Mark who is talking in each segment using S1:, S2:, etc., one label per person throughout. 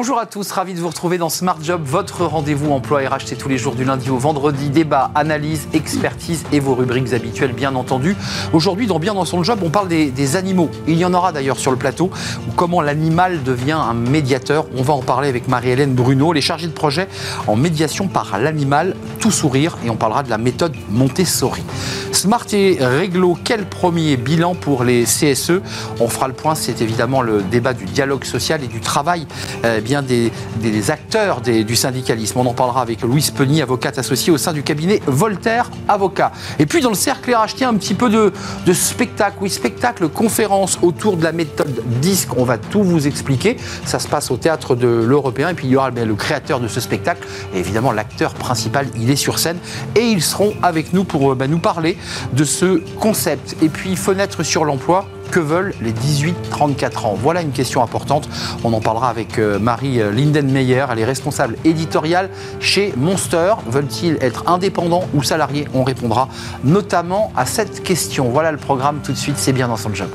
S1: Bonjour à tous, ravi de vous retrouver dans Smart Job, votre rendez-vous emploi RH, c'est tous les jours du lundi au vendredi, débat, analyse, expertise et vos rubriques habituelles bien entendu. Aujourd'hui dans Bien dans son job, on parle des, animaux. Il y en aura d'ailleurs sur le plateau, comment l'animal devient un médiateur. On va en parler avec Marie-Hélène Bruno, les chargées de projet en médiation par l'animal, tout sourire, et on parlera de la méthode Montessori. Smart et Réglo, quel premier bilan pour les CSE On fera le point, c'est évidemment le débat du dialogue social et du travail. Euh, bien des, acteurs du syndicalisme. On en parlera avec Louise Penny, avocate associée au sein du cabinet Voltaire Avocat. Et puis dans le cercle tiens, un petit peu de, spectacle. Oui, spectacle, conférence autour de la méthode DISC. On va tout vous expliquer. Ça se passe au théâtre de l'Européen. Et puis il y aura le créateur de ce spectacle. Et évidemment, l'acteur principal, il est sur scène. Et ils seront avec nous pour bah, nous parler de ce concept. Et puis, fenêtre sur l'emploi que veulent les 18-34 ans? Voilà une question importante. On en parlera avec euh, Marie euh, Lindenmeyer. Elle est responsable éditoriale chez Monster. Veulent-ils être indépendants ou salariés? On répondra notamment à cette question. Voilà le programme tout de suite. C'est bien dans son job.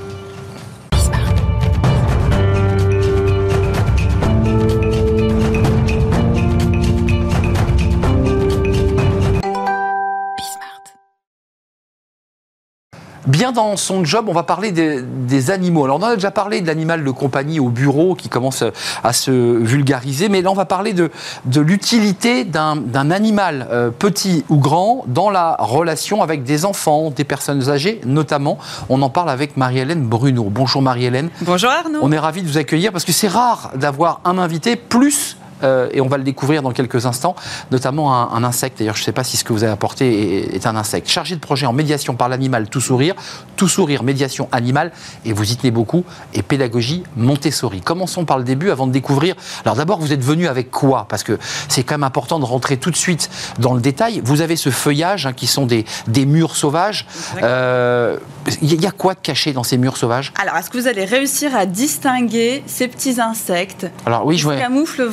S1: Bien dans son job, on va parler des, animaux. Alors on a déjà parlé de l'animal de compagnie au bureau qui commence à se vulgariser, mais là on va parler de, de l'utilité d'un animal, euh, petit ou grand, dans la relation avec des enfants, des personnes âgées notamment. On en parle avec Marie-Hélène Bruno. Bonjour Marie-Hélène.
S2: Bonjour Arnaud.
S1: On est ravi de vous accueillir parce que c'est rare d'avoir un invité plus euh, et on va le découvrir dans quelques instants, notamment un, insecte. D'ailleurs, je ne sais pas si ce que vous avez apporté est, un insecte. Chargé de projet en médiation par l'animal Tout Sourire, Tout Sourire, médiation animale, et vous y tenez beaucoup, et pédagogie Montessori. Commençons par le début avant de découvrir. Alors d'abord, vous êtes venu avec quoi? Parce que c'est quand même important de rentrer tout de suite dans le détail. Vous avez ce feuillage hein, qui sont des, des murs sauvages. Il euh, y, a quoi de caché dans ces murs sauvages?
S2: Alors, est-ce que vous allez réussir à distinguer ces petits insectes? Alors oui, je vois. camouflent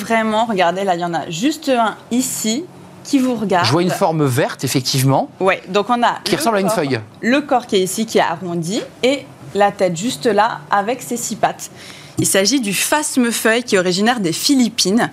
S2: regardez, là, il y en a juste un ici qui vous regarde.
S1: Je vois une forme verte, effectivement.
S2: Oui, donc on a.
S1: Qui ressemble à une feuille.
S2: Le corps qui est ici, qui est arrondi, et la tête juste là, avec ses six pattes. Il s'agit du phasme-feuille qui est originaire des Philippines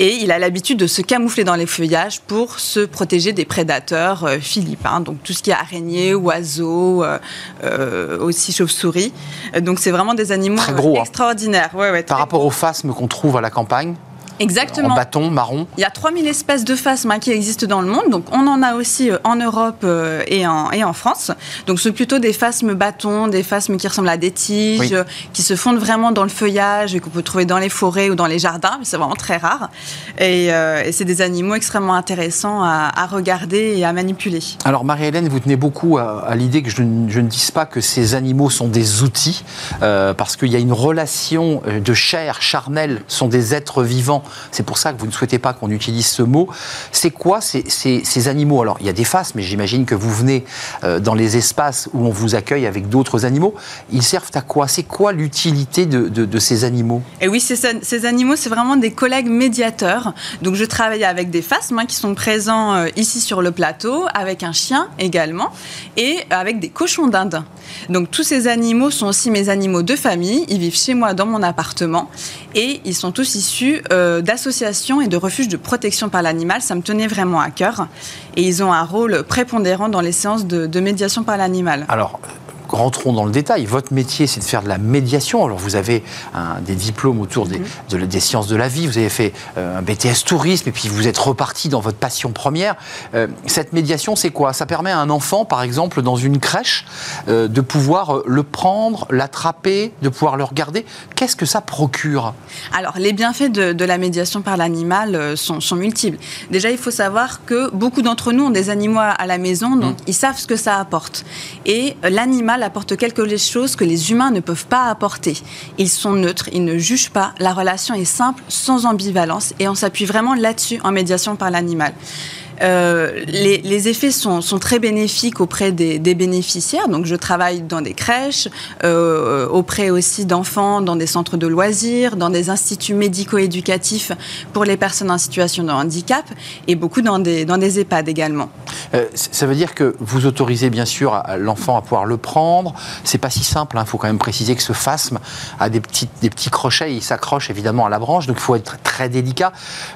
S2: et il a l'habitude de se camoufler dans les feuillages pour se protéger des prédateurs euh, philippins, donc tout ce qui est araignées, oiseaux, euh, euh, aussi chauves-souris. Donc c'est vraiment des animaux
S1: Très gros,
S2: hein. extraordinaires.
S1: Par rapport au phasme qu'on trouve à la campagne
S2: Exactement.
S1: En bâton, marron.
S2: Il y a 3000 espèces de phasmes qui existent dans le monde. Donc, on en a aussi euh, en Europe euh, et en, et en France. Donc, c'est plutôt des phasmes bâtons, des phasmes qui ressemblent à des tiges, qui se fondent vraiment dans le feuillage et qu'on peut trouver dans les forêts ou dans les jardins. Mais c'est vraiment très rare. Et, euh, c'est des animaux extrêmement intéressants à, regarder et à manipuler.
S1: Alors, Marie-Hélène, vous tenez beaucoup à, l'idée que je, ne dise pas que ces animaux sont des outils, parce qu'il y a une relation de chair charnelle, sont des êtres vivants c'est pour ça que vous ne souhaitez pas qu'on utilise ce mot. C'est quoi ces, animaux? Alors, il y a des faces, mais j'imagine que vous venez euh, dans les espaces où on vous accueille avec d'autres animaux. Ils servent à quoi? C'est quoi l'utilité de, ces animaux?
S2: Et oui, ces, animaux, c'est vraiment des collègues médiateurs. Donc, je travaille avec des faces qui sont présents euh, ici sur le plateau, avec un chien également, et avec des cochons d'Inde. Donc, tous ces animaux sont aussi mes animaux de famille. Ils vivent chez moi dans mon appartement, et ils sont tous issus euh, d'associations et de refuges de protection par l'animal. Ça me tenait vraiment à cœur. Et ils ont un rôle prépondérant dans les séances de, médiation par l'animal.
S1: Rentrons dans le détail. Votre métier, c'est de faire de la médiation. Alors, vous avez des diplômes autour des, mhm. des, sciences de la vie, vous avez fait euh, un BTS tourisme, et puis vous êtes reparti dans votre passion première. Euh, cette médiation, c'est quoi? Ça permet à un enfant, par exemple, dans une crèche, euh, de pouvoir le prendre, l'attraper, de pouvoir le regarder. Qu'est-ce que ça procure?
S2: Alors, les bienfaits de, la médiation par l'animal sont, multiples. Déjà, il faut savoir que beaucoup d'entre nous ont des animaux à la maison, donc mmh. ils savent ce que ça apporte. Et l'animal apporte quelque chose que les humains ne peuvent pas apporter. Ils sont neutres, ils ne jugent pas, la relation est simple, sans ambivalence, et on s'appuie vraiment là-dessus en médiation par l'animal. Les, effets sont, très bénéfiques auprès des, bénéficiaires. Donc, je travaille dans des crèches, auprès aussi d'enfants, dans des centres de loisirs, dans des instituts médico-éducatifs pour les personnes en situation de handicap et beaucoup dans des, dans EHPAD également.
S1: ça veut dire que vous autorisez bien sûr l'enfant à pouvoir le prendre. C'est pas si simple. Il hein. faut quand même préciser que ce phasme a des petits, crochets. Il s'accroche évidemment à la branche, donc il faut être très délicat.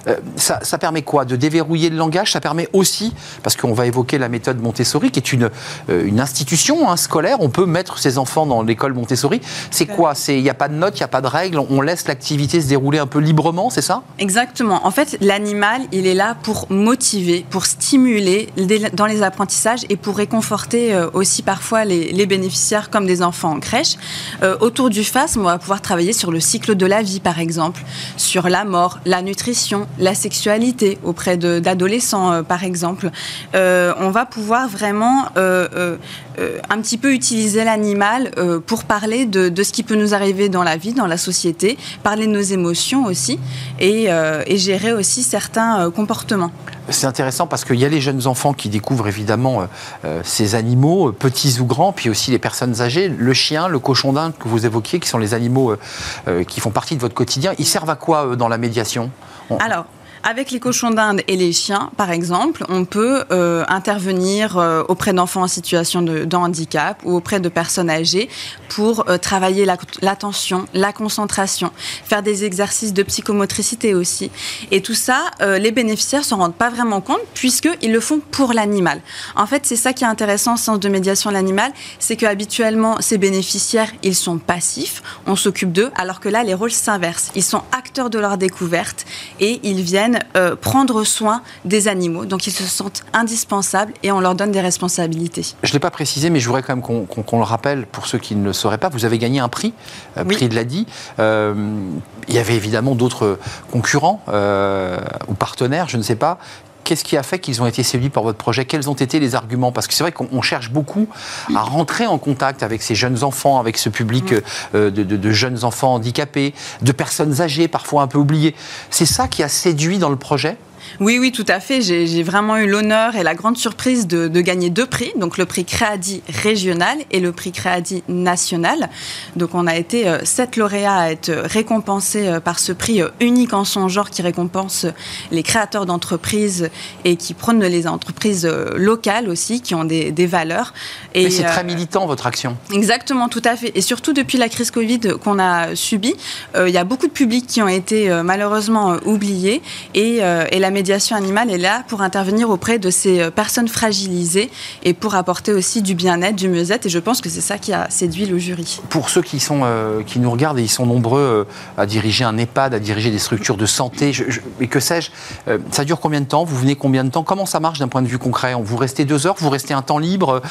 S1: Euh, ça, permet quoi? De déverrouiller le langage? Aussi, parce qu'on va évoquer la méthode Montessori, qui est une, euh, une institution hein, scolaire. On peut mettre ses enfants dans l'école Montessori. C'est quoi Il n'y a pas de notes, il n'y a pas de règles. On laisse l'activité se dérouler un peu librement, c'est ça?
S2: Exactement. En fait, l'animal, il est là pour motiver, pour stimuler dans les apprentissages et pour réconforter euh, aussi parfois les, bénéficiaires comme des enfants en crèche. Euh, autour du FASM, on va pouvoir travailler sur le cycle de la vie, par exemple, sur la mort, la nutrition, la sexualité auprès d'adolescents, par exemple. on va pouvoir vraiment un petit peu utiliser l'animal pour parler de, ce qui peut nous arriver dans la vie, dans la société, parler de nos émotions aussi et, et gérer aussi certains comportements.
S1: C'est intéressant parce qu'il y a les jeunes enfants qui découvrent évidemment ces animaux, petits ou grands, puis aussi les personnes âgées. Le chien, le cochon d'Inde que vous évoquiez, qui sont les animaux euh, euh, qui font partie de votre quotidien, ils servent à quoi dans la médiation?
S2: Alors, avec les cochons d'Inde et les chiens, par exemple, on peut euh, intervenir euh, auprès d'enfants en situation de, handicap ou auprès de personnes âgées pour euh, travailler l'attention, la, concentration, faire des exercices de psychomotricité aussi. Et tout ça, les bénéficiaires s'en rendent pas vraiment compte puisqu'ils le font pour l'animal. En fait, c'est ça qui est intéressant au sens de médiation de l'animal, c'est qu'habituellement, ces bénéficiaires, ils sont passifs, on s'occupe d'eux, alors que là, les rôles s'inversent. Ils sont acteurs de leur découverte et ils viennent euh, prendre soin des animaux. Donc ils se sentent indispensables et on leur donne des responsabilités.
S1: Je ne l'ai pas précisé, mais je voudrais quand même qu'on le rappelle pour ceux qui ne le sauraient pas. Vous avez gagné un prix, euh, prix de l'ADI. Euh, il y avait évidemment d'autres concurrents ou partenaires, je ne sais pas, Qu'est-ce qui a fait qu'ils ont été séduits par votre projet? Quels ont été les arguments? Parce que c'est vrai qu'on cherche beaucoup à rentrer en contact avec ces jeunes enfants, avec ce public euh, de, jeunes enfants handicapés, de personnes âgées, parfois un peu oubliées. C'est ça qui a séduit dans le projet?
S2: Oui, oui, tout à fait. J'ai vraiment eu l'honneur et la grande surprise de, gagner deux prix, donc le prix Créadi régional et le prix Créadi national. Donc on a été euh, sept lauréats à être récompensés euh, par ce prix euh, unique en son genre qui récompense les créateurs d'entreprises et qui prône les entreprises locales aussi, qui ont des, valeurs.
S1: Et c'est très militant votre action.
S2: Exactement, tout à fait. Et surtout depuis la crise Covid qu'on a subie, il y a beaucoup de publics qui ont été malheureusement oubliés et, et la médiation animale est là pour intervenir auprès de ces euh, personnes fragilisées et pour apporter aussi du bien-être, du mieux-être. Et je pense que c'est ça qui a séduit le jury.
S1: Pour ceux qui, sont, euh, qui nous regardent et ils sont nombreux euh, à diriger un EHPAD, à diriger des structures de santé, et que sais-je, ça dure combien de temps? Vous venez combien de temps? Comment ça marche d'un point de vue concret? Vous restez deux heures? Vous restez un temps libre?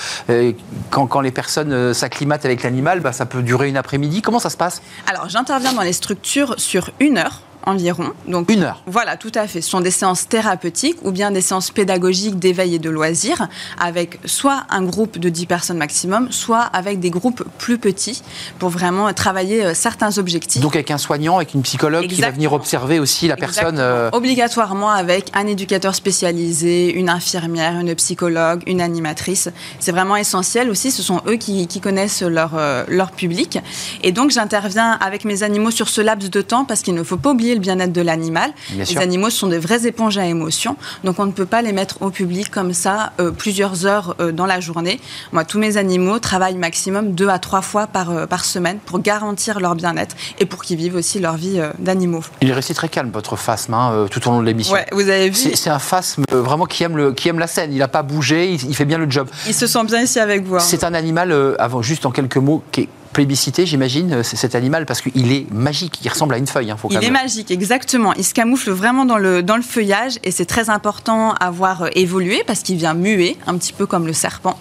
S1: Quand, quand, les personnes s'acclimatent avec l'animal, bah, ça peut durer une après-midi. Comment ça se passe?
S2: Alors, j'interviens dans les structures sur une heure environ.
S1: Donc, une heure.
S2: Voilà, tout à fait. Ce sont des séances thérapeutiques ou bien des séances pédagogiques d'éveil et de loisirs avec soit un groupe de 10 personnes maximum, soit avec des groupes plus petits pour vraiment travailler euh, certains objectifs.
S1: Donc avec un soignant, avec une psychologue qui va venir observer aussi la personne.
S2: Euh, Obligatoirement avec un éducateur spécialisé, une infirmière, une psychologue, une animatrice. C'est vraiment essentiel aussi. Ce sont eux qui, connaissent leur, euh, leur public. Et donc j'interviens avec mes animaux sur ce laps de temps parce qu'il ne faut pas oublier le bien-être de l'animal. Les animaux sont des vraies éponges à émotions, donc on ne peut pas les mettre au public comme ça euh, plusieurs heures euh, dans la journée. Moi, tous mes animaux travaillent maximum deux à trois fois par, euh, par semaine pour garantir leur bien-être et pour qu'ils vivent aussi leur vie d'animaux.
S1: Il est resté très calme, votre phasme, hein, tout au long de l'émission.
S2: Ouais, vous avez vu.
S1: C'est un phasme vraiment qui aime, le, qui aime la scène. Il n'a pas bougé, il, fait bien le job.
S2: Il se sent bien ici avec vous. Hein.
S1: C'est un animal, avant, juste en quelques mots, qui est plébiscité, j'imagine, euh, cet animal parce qu'il est magique, il ressemble à une feuille. Hein,
S2: il est magique, exactement. Il se camoufle vraiment dans le, dans le feuillage et c'est très important à voir euh, évoluer parce qu'il vient muer, un petit peu comme le serpent.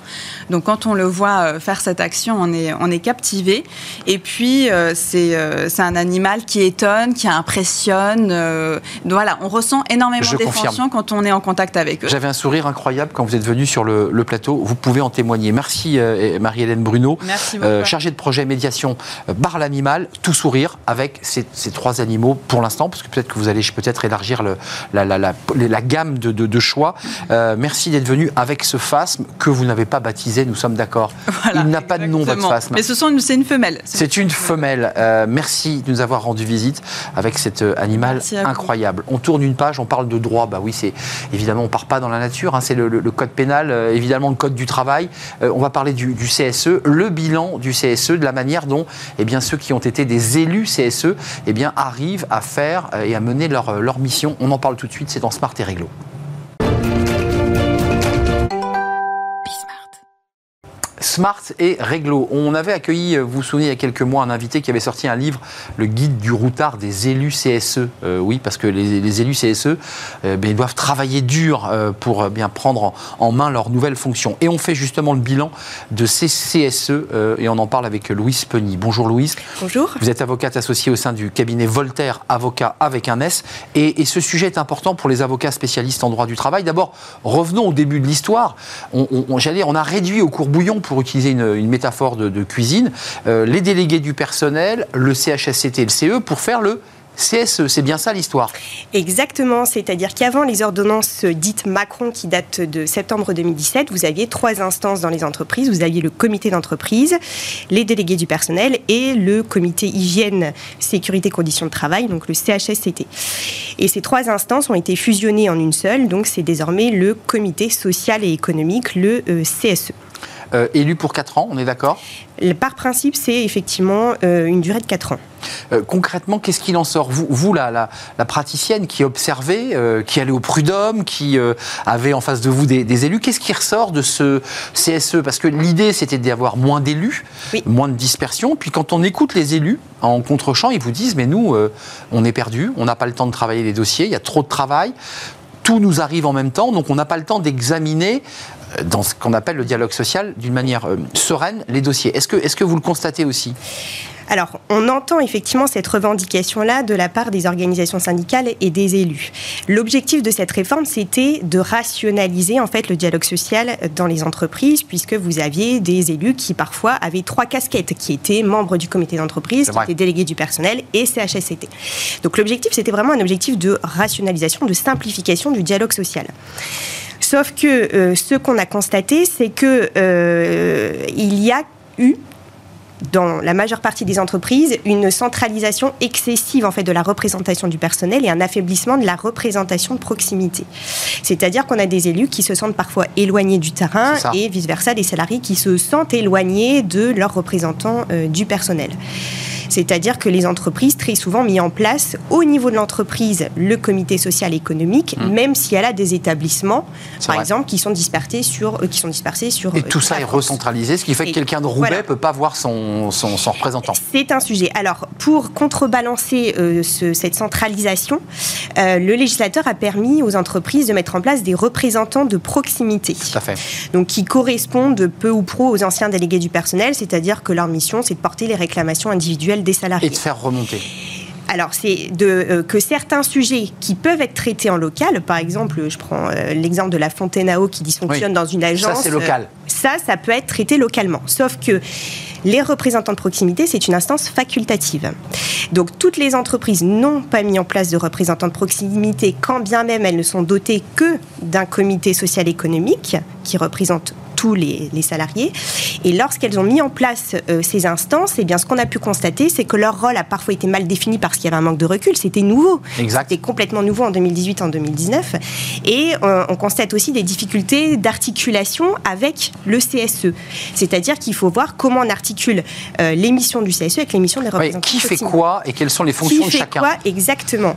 S2: Donc quand on le voit euh, faire cette action, on est, on est captivé. Et puis c'est un animal qui étonne, qui impressionne. voilà, on ressent énormément d'effraction quand on est en contact avec eux.
S1: J'avais un sourire incroyable quand vous êtes venu sur le, plateau. Vous pouvez en témoigner. Merci Marie-Hélène Bruno,
S2: Merci
S1: chargée de projet projet médiation par l'animal, tout sourire avec ces, trois animaux pour l'instant, parce que peut-être que vous allez peut-être élargir le, la, la, la, gamme de, de, choix. merci d'être venu avec ce phasme que vous n'avez pas baptisé, nous sommes d'accord. Il n'a pas de nom, votre phasme.
S2: Mais ce sont c'est une femelle.
S1: C'est une femelle. merci de nous avoir rendu visite avec cet animal incroyable. On tourne une page, on parle de droit. Bah oui, c'est évidemment, on part pas dans la nature. Hein, c'est le, code pénal, évidemment le code du travail. on va parler du, du CSE, le bilan du CSE, de la manière dont eh ceux qui ont été des élus CSE eh arrivent à faire euh, et à mener leur, leur mission. On en parle tout de suite, c'est dans Smart et Réglo. Smart et Réglo. On avait accueilli, euh, vous vous souvenez, il y a quelques mois, un invité qui avait sorti un livre, le guide du routard des élus CSE. Euh, oui, parce que les, élus CSE euh, ben, doivent travailler dur pour bien prendre en, main leurs nouvelles fonctions. Et on fait justement le bilan de ces CSE et on en parle avec Louise Penny. Bonjour Louise.
S3: Bonjour.
S1: Vous êtes avocate associée au sein du cabinet Voltaire, avocat avec un S. Et, ce sujet est important pour les avocats spécialistes en droit du travail. D'abord, revenons au début de l'histoire. On, on, on a réduit au courbouillon pour utiliser une, métaphore de, cuisine, euh, les délégués du personnel, le CHSCT et le CE pour faire le CSE, c'est bien ça l'histoire?
S3: Exactement, c'est-à-dire qu'avant les ordonnances dites Macron qui datent de septembre 2017, vous aviez trois instances dans les entreprises. Vous aviez le comité d'entreprise, les délégués du personnel et le comité hygiène, sécurité, conditions de travail, donc le CHSCT. Et ces trois instances ont été fusionnées en une seule, donc c'est désormais le comité social et économique, le euh, CSE.
S1: Euh, élu pour 4 ans, on est d'accord?
S3: Par principe, c'est effectivement euh, une durée de 4 ans.
S1: Euh, concrètement, qu'est-ce qu'il en sort? Vous, vous la, la, praticienne qui observait, qui allait au prud'homme, qui avait en face de vous des, élus, qu'est-ce qui ressort de ce CSE Parce que l'idée, c'était d'avoir moins d'élus, moins de dispersion. Puis quand on écoute les élus en contre-champ, ils vous disent, mais nous, on est perdus, on n'a pas le temps de travailler les dossiers, il y a trop de travail. Tout nous arrive en même temps, donc on n'a pas le temps d'examiner dans ce qu'on appelle le dialogue social d'une manière euh, sereine les dossiers. Est-ce que, est que vous le constatez aussi?
S3: Alors, on entend effectivement cette revendication-là de la part des organisations syndicales et des élus. L'objectif de cette réforme, c'était de rationaliser en fait le dialogue social dans les entreprises, puisque vous aviez des élus qui parfois avaient trois casquettes, qui étaient membres du comité d'entreprise, qui étaient délégués du personnel et CHSCT. Donc l'objectif, c'était vraiment un objectif de rationalisation, de simplification du dialogue social. Sauf que euh, ce qu'on a constaté, c'est que euh, il y a eu dans la majeure partie des entreprises une centralisation excessive en fait de la représentation du personnel et un affaiblissement de la représentation de proximité. C'est-à-dire qu'on a des élus qui se sentent parfois éloignés du terrain et vice versa des salariés qui se sentent éloignés de leurs représentants euh, du personnel. C'est-à-dire que les entreprises, très souvent, mis en place au niveau de l'entreprise le comité social économique, mmh. même si elle a des établissements, par exemple, qui sont dispersés sur, euh, qui sont dispersés sur.
S1: Et tout euh, ça est recentralisé, ce qui fait que quelqu'un de Roubaix ne peut pas voir son, son, représentant.
S3: C'est un sujet. Alors, pour contrebalancer euh, cette centralisation, le législateur a permis aux entreprises de mettre en place des représentants de proximité.
S1: Tout à fait.
S3: Donc, qui correspondent peu ou pro aux anciens délégués du personnel, c'est-à-dire que leur mission, c'est de porter les réclamations individuelles des salariés.
S1: Et de faire remonter
S3: alors, c'est de, euh, que certains sujets qui peuvent être traités en local, par exemple, je prends euh, l'exemple de la fontaine à eau qui dysfonctionne dans une agence.
S1: Ça, c'est local.
S3: Euh, ça, ça peut être traité localement. Sauf que les représentants de proximité, c'est une instance facultative. Donc, toutes les entreprises n'ont pas mis en place de représentants de proximité, quand bien même elles ne sont dotées que d'un comité social économique qui représente tous les, salariés. Et lorsqu'elles ont mis en place euh, ces instances, eh bien, ce qu'on a pu constater, c'est que leur rôle a parfois été mal défini parce qu'il y avait un manque de recul. C'était nouveau. C'était complètement nouveau en 2018, en 2019. Et euh, on constate aussi des difficultés d'articulation avec le CSE. C'est-à-dire qu'il faut voir comment on articule euh, l'émission du CSE avec l'émission des représentants.
S1: qui fait quoi et quelles sont les fonctions
S3: de
S1: chacun
S3: quoi exactement?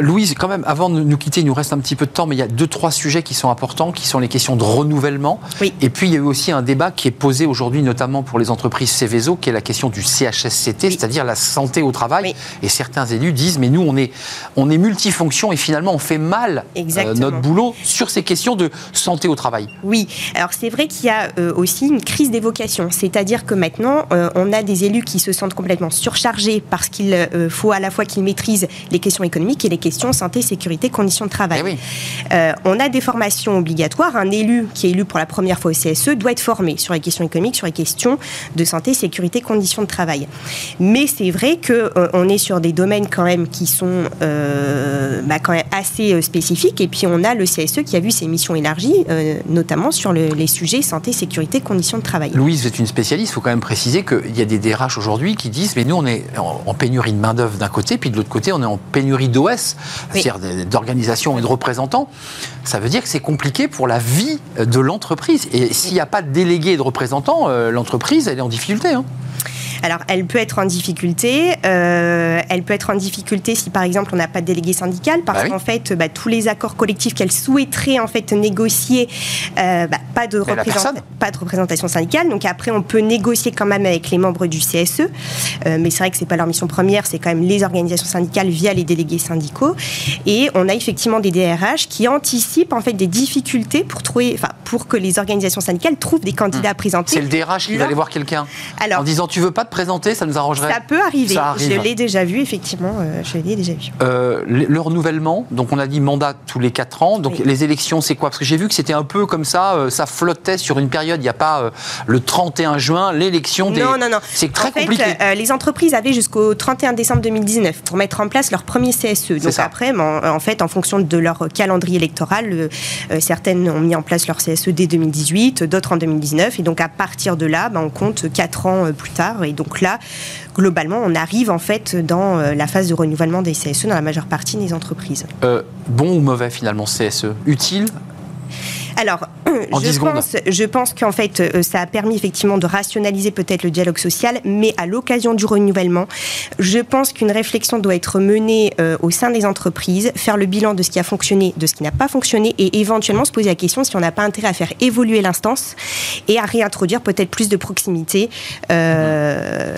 S1: Louise, quand même, avant de nous quitter, il nous reste un petit peu de temps, mais il y a deux, trois sujets qui sont importants, qui sont les questions de renouvellement.
S3: Oui.
S1: Et puis, puis il y a eu aussi un débat qui est posé aujourd'hui, notamment pour les entreprises Céveso, qui est la question du CHSCT, c'est-à-dire la santé au travail. Et certains élus disent, mais nous, on est, on est multifonction et finalement, on fait mal euh, notre boulot sur ces questions de santé au travail.
S3: Oui, alors c'est vrai qu'il y a euh, aussi une crise des vocations, c'est-à-dire que maintenant, euh, on a des élus qui se sentent complètement surchargés parce qu'il faut à la fois qu'ils maîtrisent les questions économiques et les questions santé, sécurité, conditions de travail.
S1: Eh oui.
S3: on a des formations obligatoires. Un élu qui est élu pour la première fois au CSE CSE doit être formé sur les questions économiques, sur les questions de santé, sécurité, conditions de travail. Mais c'est vrai qu'on est sur des domaines quand même qui sont bah, quand même assez spécifiques. Et puis on a le CSE qui a vu ses missions élargies, notamment sur les sujets santé, sécurité, conditions de travail.
S1: Louise, vous êtes une spécialiste. Il faut quand même préciser qu'il y a des DRH aujourd'hui qui disent mais nous on est en pénurie de main d'œuvre d'un côté, puis de l'autre côté on est en pénurie d'OS, c'est-à-dire d'organisation et de représentants. Ça veut dire que c'est compliqué pour la vie de l'entreprise. Et s'il n'y a pas de délégués et de représentants, euh, l'entreprise elle est en difficulté. Hein.
S3: Alors, elle peut être en difficulté. Euh, elle peut être en difficulté si, par exemple, on n'a pas de délégué syndical, parce bah qu'en fait, bah, tous les accords collectifs qu'elle souhaiterait en fait négocier, euh, bah, pas de pas de représentation syndicale. Donc après, on peut négocier quand même avec les membres du CSE, euh, mais c'est vrai que c'est pas leur mission première. C'est quand même les organisations syndicales via les délégués syndicaux. Et on a effectivement des DRH qui anticipent en fait des difficultés pour trouver, enfin, pour que les organisations syndicales trouvent des candidats à présenter.
S1: C'est le DRH qui va aller voir quelqu'un en disant tu veux pas présenter, ça nous arrangerait
S3: Ça peut arriver. Je l'ai déjà vu, effectivement. Euh, je l'ai déjà vu.
S1: Euh, le, renouvellement, donc on a dit mandat tous les 4 ans. Donc les élections, c'est quoi? Parce que j'ai vu que c'était un peu comme ça, euh, ça flottait sur une période. Il n'y a pas le 31 juin, l'élection des.
S3: Non, non, non.
S1: C'est très compliqué.
S3: les entreprises avaient jusqu'au 31 décembre 2019 pour mettre en place leur premier CSE. Donc après, en, fait, en fonction de leur calendrier électoral, certaines ont mis en place leur CSE dès 2018, d'autres en 2019. Et donc à partir de là, ben, on compte 4 ans plus tard. Et donc là, globalement, on arrive en fait dans euh, la phase de renouvellement des CSE dans la majeure partie des entreprises.
S1: Euh, bon ou mauvais finalement CSE Utile?
S3: Alors, je, pense, je pense qu'en fait, euh, ça a permis effectivement de rationaliser peut-être le dialogue social, mais à l'occasion du renouvellement, je pense qu'une réflexion doit être menée euh, au sein des entreprises, faire le bilan de ce qui a fonctionné, de ce qui n'a pas fonctionné, et éventuellement se poser la question si on n'a pas intérêt à faire évoluer l'instance et à réintroduire peut-être plus de proximité euh,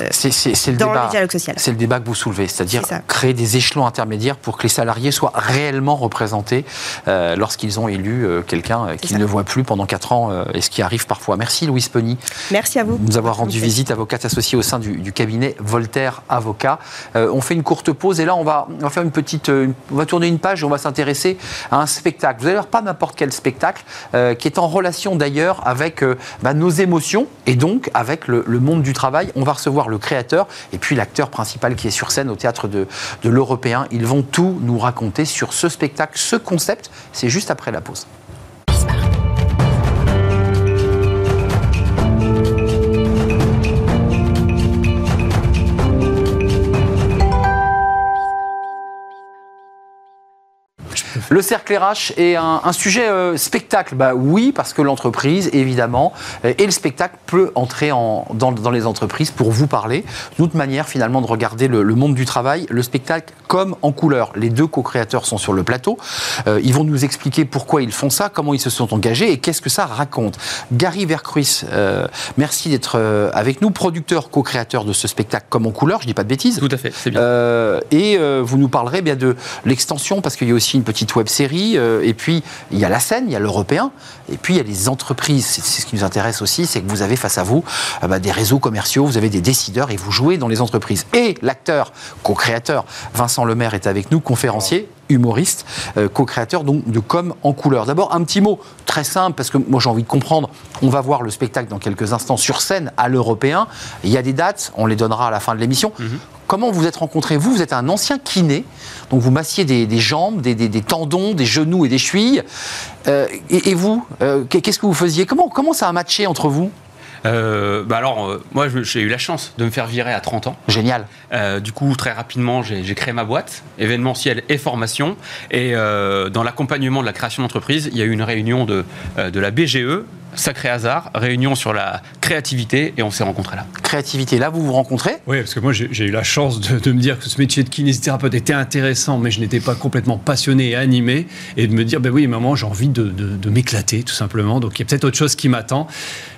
S3: dans le dialogue social.
S1: C'est le débat que vous soulevez, c'est-à-dire créer des échelons intermédiaires pour que les salariés soient réellement représentés lorsqu'ils ont élu quelqu'un qui ne voit plus pendant 4 ans euh, et ce qui arrive parfois. Merci Louise Pony.
S3: Merci à vous.
S1: Nous avoir rendu visite, avocate associée au sein du, cabinet Voltaire Avocat. Euh, on fait une courte pause et là on va, on va faire une petite, euh, on va tourner une page et on va s'intéresser à un spectacle. Vous allez voir pas n'importe quel spectacle qui est en relation d'ailleurs avec bah, nos émotions et donc avec le, monde du travail. On va recevoir le créateur et puis l'acteur principal qui est sur scène au théâtre de, de l'Européen. Ils vont tout nous raconter sur ce spectacle, ce concept. C'est juste après la pause. Le cercle RH est un, sujet euh, spectacle. Bah oui, parce que l'entreprise, évidemment, euh, et le spectacle peut entrer en, dans, les entreprises pour vous parler. Une autre manière, finalement, de regarder le, monde du travail, le spectacle comme en couleur. Les deux co-créateurs sont sur le plateau. Euh, ils vont nous expliquer pourquoi ils font ça, comment ils se sont engagés et qu'est-ce que ça raconte. Gary Vercruis, merci d'être avec nous, producteur, co-créateur de ce spectacle comme en couleur, je dis pas de bêtises.
S4: Tout à fait, c'est bien.
S1: et vous nous parlerez bien de l'extension, parce qu'il y a aussi une petite web série. Euh, et puis, il y a la scène, il y a l'européen. Et puis, il y a les entreprises. C'est ce qui nous intéresse aussi, c'est que vous avez face à vous euh, bah, des réseaux commerciaux, vous avez des décideurs et vous jouez dans les entreprises. Et l'acteur, co-créateur, Vincent Lemaire est avec nous, conférencier humoriste, euh, co-créateur donc de Com en couleur. D'abord, un petit mot très simple, parce que moi j'ai envie de comprendre. On va voir le spectacle dans quelques instants sur scène à l'Européen. Il y a des dates, on les donnera à la fin de l'émission. Mhm. Comment vous êtes rencontrés? Vous, vous êtes un ancien kiné, donc vous massiez des, jambes, des, tendons, des genoux et des chevilles. Euh, et, vous, euh, qu'est-ce que vous faisiez? Comment, comment ça a matché entre vous?
S4: Euh, bah alors, moi, j'ai eu la chance de me faire virer à 30 ans.
S1: Génial.
S4: du coup, très rapidement, j'ai créé ma boîte, événementiel et formation. Et dans l'accompagnement de la création d'entreprise, il y a eu une réunion de, de la BGE, sacré hasard, réunion sur la créativité et on s'est rencontrés là.
S1: Créativité, là vous vous rencontrez?
S5: Oui, parce que moi j'ai eu la chance de, me dire que ce métier de kinésithérapeute était intéressant, mais je n'étais pas complètement passionné et animé, et de me dire, ben oui, maman, j'ai envie de, de m'éclater tout simplement, donc il y a peut-être autre chose qui m'attend.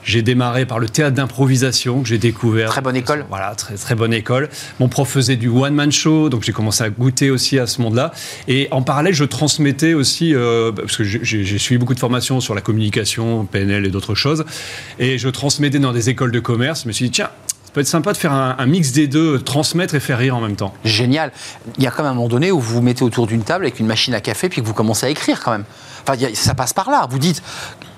S5: J'ai démarré par le théâtre d'improvisation que j'ai découvert.
S1: Très bonne école.
S5: Voilà, très, très bonne école. Mon prof faisait du one-man show, donc j'ai commencé à goûter aussi à ce monde-là. Et en parallèle, je transmettais aussi, euh, parce que j'ai suivi beaucoup de formations sur la communication, PNL d'autres choses. Et je transmettais dans des écoles de commerce. Je me suis dit, tiens, ça peut être sympa de faire un, mix des deux, transmettre et faire rire en même temps.
S1: Génial. Il y a quand même un moment donné où vous vous mettez autour d'une table avec une machine à café puis que vous commencez à écrire quand même. Enfin, ça passe par là. Vous dites,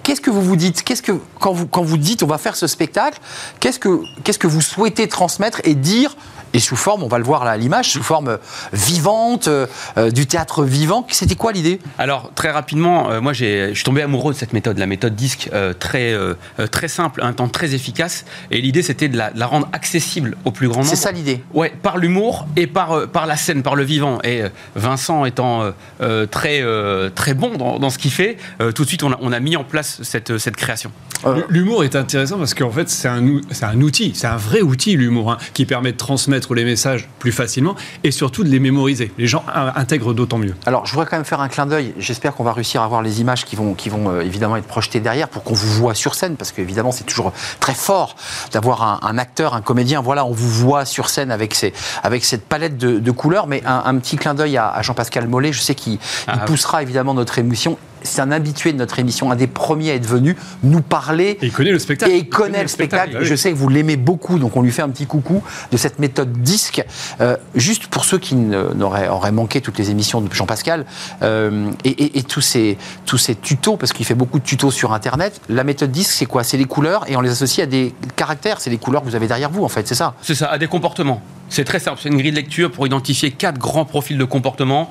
S1: qu'est-ce que vous vous dites? Qu'est-ce que quand vous quand vous dites on va faire ce spectacle, qu'est-ce que qu'est-ce que vous souhaitez transmettre et dire et sous forme, on va le voir là à l'image, sous forme vivante, euh, du théâtre vivant. C'était quoi l'idée?
S4: Alors très rapidement, euh, moi je suis tombé amoureux de cette méthode, la méthode disque, euh, très euh, euh, très simple, un temps très efficace. Et l'idée c'était de la, de la rendre accessible au plus grand nombre.
S1: C'est ça l'idée.
S4: Ouais, par l'humour et par, euh, par la scène, par le vivant. Et euh, Vincent étant euh, euh, très, euh, très bon dans, dans ce qu'il fait, euh, tout de suite on a, on a mis en place cette, cette création.
S1: Euh,
S5: L'humour est intéressant parce qu'en fait, c'est un, un outil, c'est un vrai outil, l'humour, hein, qui permet de transmettre les messages plus facilement et surtout de les mémoriser. Les gens intègrent d'autant mieux.
S1: Alors, je voudrais quand même faire un clin d'œil. J'espère qu'on va réussir à voir les images qui vont, qui vont euh, évidemment être projetées derrière pour qu'on vous voit sur scène, parce qu'évidemment, c'est toujours très fort d'avoir un, un acteur, un comédien. Voilà, on vous voit sur scène avec, ces, avec cette palette de, de couleurs. Mais un, un petit clin d'œil à, à Jean-Pascal Mollet. Je sais qu'il il
S4: Ah,
S1: poussera évidemment notre émission. C'est un habitué de notre émission, un des premiers à être venu nous parler
S5: Et il connaît le spectacle.
S1: et il connaît le spectacle.
S5: ah.
S1: Je sais que vous l'aimez beaucoup, donc on lui fait un petit coucou de cette méthode disque. Euh, juste pour ceux qui n'auraient auraient manqué toutes les émissions de Jean-Pascal euh, et, et- et tous, ces, tous ces tutos, parce qu'il fait beaucoup de tutos sur Internet, la méthode disque, c'est quoi? C'est les couleurs et on les associe à des caractères. C'est les couleurs que vous avez derrière vous, en fait, c'est ça?
S4: C'est ça, à des comportements. C'est très simple, c'est une grille de lecture pour identifier quatre grands profils de comportement.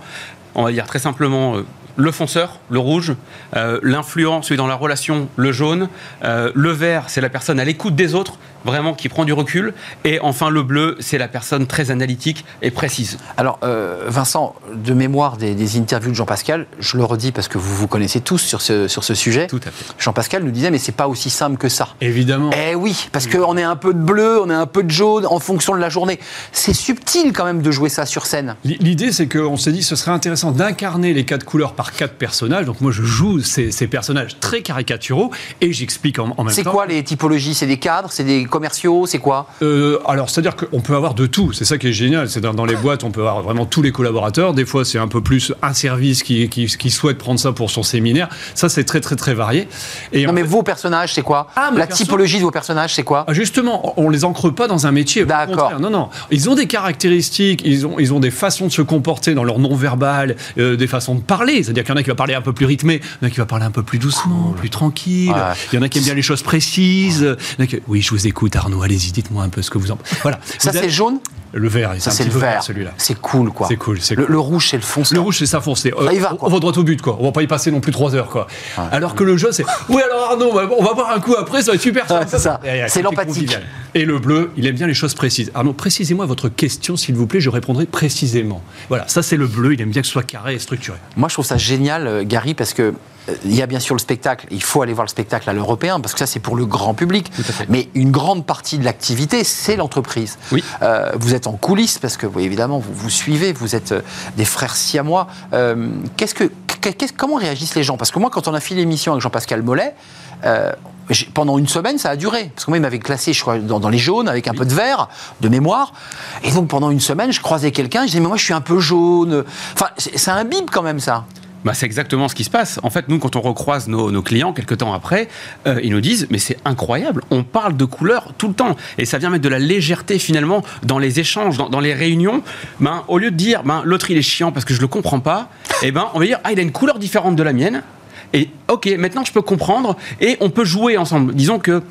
S4: On va dire très simplement euh, le fonceur, le rouge, euh, l'influent, celui dans la relation, le jaune, euh, le vert, c'est la personne à l'écoute des autres, vraiment qui prend du recul, et enfin le bleu, c'est la personne très analytique et précise.
S1: Alors, euh, Vincent, de mémoire des, des interviews de Jean-Pascal, je le redis parce que vous vous connaissez tous sur ce, sur ce sujet.
S4: Tout à fait.
S1: Jean-Pascal nous disait, mais c'est pas aussi simple que ça.
S5: Évidemment.
S1: Eh oui, parce qu'on est un peu de bleu, on est un peu de jaune en fonction de la journée. C'est subtil quand même de jouer ça sur scène.
S5: L'idée, c'est qu'on s'est dit ce serait intéressant d'incarner les quatre couleurs par quatre personnages. Donc moi, je joue ces, ces personnages très caricaturaux et j'explique en, en même temps.
S1: C'est quoi les typologies? C'est des cadres C'est des commerciaux C'est quoi
S5: Euh, alors, c'est-à-dire qu'on peut avoir de tout. C'est ça qui est génial. C'est dans, les boîtes, on peut avoir vraiment tous les collaborateurs. Des fois, c'est un peu plus un service qui, qui, qui souhaite prendre ça pour son séminaire. Ça, c'est très, très, très varié. Et
S1: Non mais
S5: fait-
S1: vos personnages, c'est quoi
S5: Ah,
S1: La typologie de vos personnages, c'est quoi
S5: Ah, Justement, on les ancre pas dans un métier.
S1: D'accord.
S5: Non, non. Ils ont des caractéristiques, ils ont, ils ont des façons de se comporter dans leur non-verbal, euh, des façons de parler. C'est-à-dire qu'il y en a qui va parler un peu plus rythmé, il y en a qui va parler un peu plus doucement, plus tranquille.
S1: Ouais.
S5: Il y en a qui aiment bien les choses précises. Il y en a qui- Oui, je vous écoute, Arnaud. Allez-y, dites-moi un peu ce que vous en. Voilà.
S1: Ça c'est
S5: avez-
S1: jaune
S5: le vert.
S1: Ça c'est le vert.
S5: celui-là.
S1: C'est cool quoi.
S5: C'est cool,
S1: Le, rouge c'est le fonceur.
S5: Le rouge, c'est ça foncé.
S1: Va,
S5: on- va droit au but, quoi. On va pas y passer non plus trois heures, quoi. Alors que le jeu, c'est. Oui, alors Arnaud, on va, boire un coup après, ça va être super.
S1: Ouais, c'est ça. C'est l'empathique.
S5: Et le bleu, il aime bien les choses précises. Arnaud, précisez-moi votre question, s'il vous plaît, je répondrai précisément. Voilà, ça c'est le bleu, il aime bien que ce soit carré et structuré.
S1: Moi, je trouve ça génial, euh, Gary, parce que euh, il y a bien sûr le spectacle. Il faut aller voir le spectacle à l'européen, parce que ça, c'est pour le grand public. Mais une grande partie de l'activité, c'est l'entreprise.
S4: Oui.
S1: Euh, vous êtes en coulisses, parce que, oui, évidemment, vous vous suivez, vous êtes euh, des frères siamois. Euh, qu'est-ce que, qu'est-ce- comment réagissent les gens? Parce que moi, quand on a fait l'émission avec Jean-Pascal Mollet, euh, pendant une semaine, ça a duré. Parce que moi, il m'avait classé, je crois, dans, dans les jaunes, avec un peu de vert, de mémoire. Et donc, pendant une semaine, je croisais quelqu'un, je disais, mais moi, je suis un peu jaune. Enfin, c'est c'est un bip quand même, ça.
S4: Bah, c'est exactement ce qui se passe. En fait, nous, quand on recroise nos, clients quelques temps après, euh, ils nous disent Mais c'est incroyable, on parle de couleurs tout le temps. Et ça vient mettre de la légèreté finalement dans les échanges, dans, les réunions. Ben, au lieu de dire ben, L'autre il est chiant parce que je le comprends pas, eh ben, on va dire Ah, il a une couleur différente de la mienne. Et ok, maintenant je peux comprendre et on peut jouer ensemble. Disons que,